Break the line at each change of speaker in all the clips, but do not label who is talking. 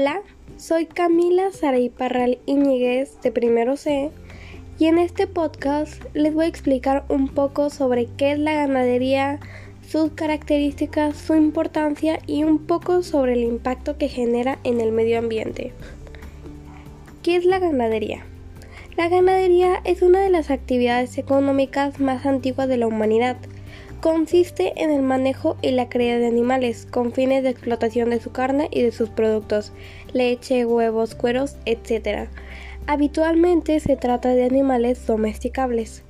Hola, soy Camila Saray Parral Iñiguez de Primero C y en este podcast les voy a explicar un poco sobre qué es la ganadería, sus características, su importancia y un poco sobre el impacto que genera en el medio ambiente. ¿Qué es la ganadería? La ganadería es una de las actividades económicas más antiguas de la humanidad Consiste en el manejo y la cría de animales con fines de explotación de su carne y de sus productos, leche, huevos, cueros, etc. Habitualmente se trata de animales domesticables.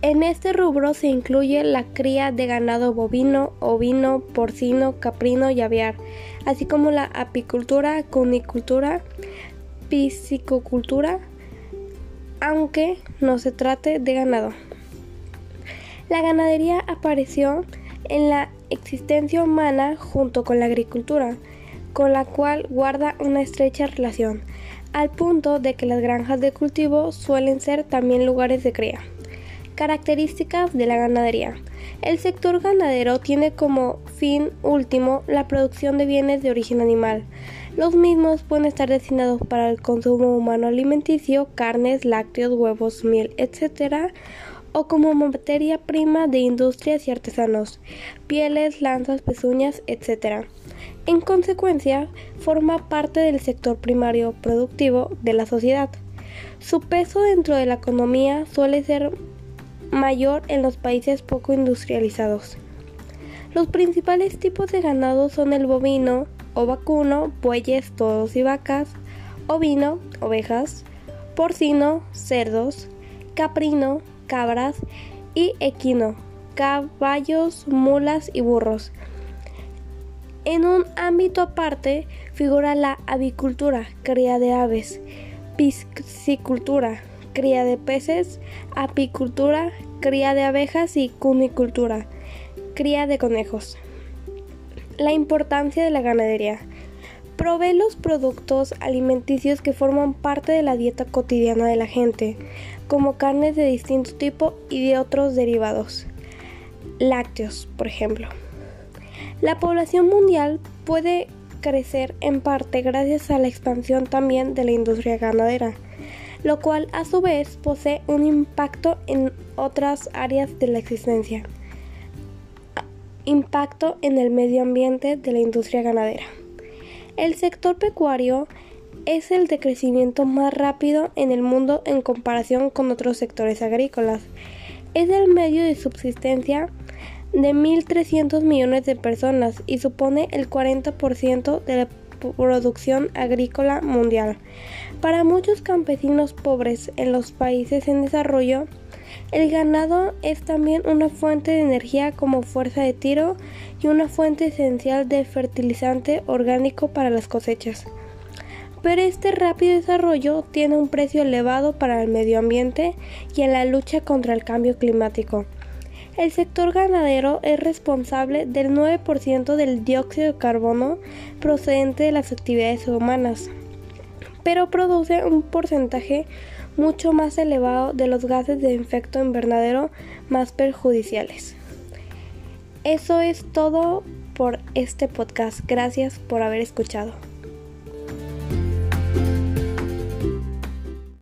En este rubro se incluye la cría de ganado bovino, ovino, porcino, caprino y aviar, así como la apicultura, cunicultura, piscicultura, aunque no se trate de ganado. La ganadería apareció en la existencia humana junto con la agricultura, con la cual guarda una estrecha relación, al punto de que las granjas de cultivo suelen ser también lugares de cría. Características de la ganadería. El sector ganadero tiene como fin último la producción de bienes de origen animal. Los mismos pueden estar destinados para el consumo humano alimenticio, carnes, lácteos, huevos, miel, etc o como materia prima de industrias y artesanos, pieles, lanzas, pezuñas, etc. En consecuencia, forma parte del sector primario productivo de la sociedad. Su peso dentro de la economía suele ser mayor en los países poco industrializados. Los principales tipos de ganado son el bovino o vacuno, bueyes, toros y vacas, ovino, ovejas, porcino, cerdos, caprino, cabras y equino, caballos, mulas y burros. En un ámbito aparte figura la avicultura, cría de aves, piscicultura, cría de peces, apicultura, cría de abejas y cunicultura, cría de conejos. La importancia de la ganadería. Provee los productos alimenticios que forman parte de la dieta cotidiana de la gente, como carnes de distinto tipo y de otros derivados, lácteos, por ejemplo. La población mundial puede crecer en parte gracias a la expansión también de la industria ganadera, lo cual a su vez posee un impacto en otras áreas de la existencia. Impacto en el medio ambiente de la industria ganadera. El sector pecuario es el de crecimiento más rápido en el mundo en comparación con otros sectores agrícolas. Es el medio de subsistencia de 1.300 millones de personas y supone el 40% de la producción agrícola mundial. Para muchos campesinos pobres en los países en desarrollo, el ganado es también una fuente de energía como fuerza de tiro y una fuente esencial de fertilizante orgánico para las cosechas. Pero este rápido desarrollo tiene un precio elevado para el medio ambiente y en la lucha contra el cambio climático. El sector ganadero es responsable del 9% del dióxido de carbono procedente de las actividades humanas, pero produce un porcentaje mucho más elevado de los gases de efecto invernadero más perjudiciales. Eso es todo por este podcast. Gracias por haber escuchado.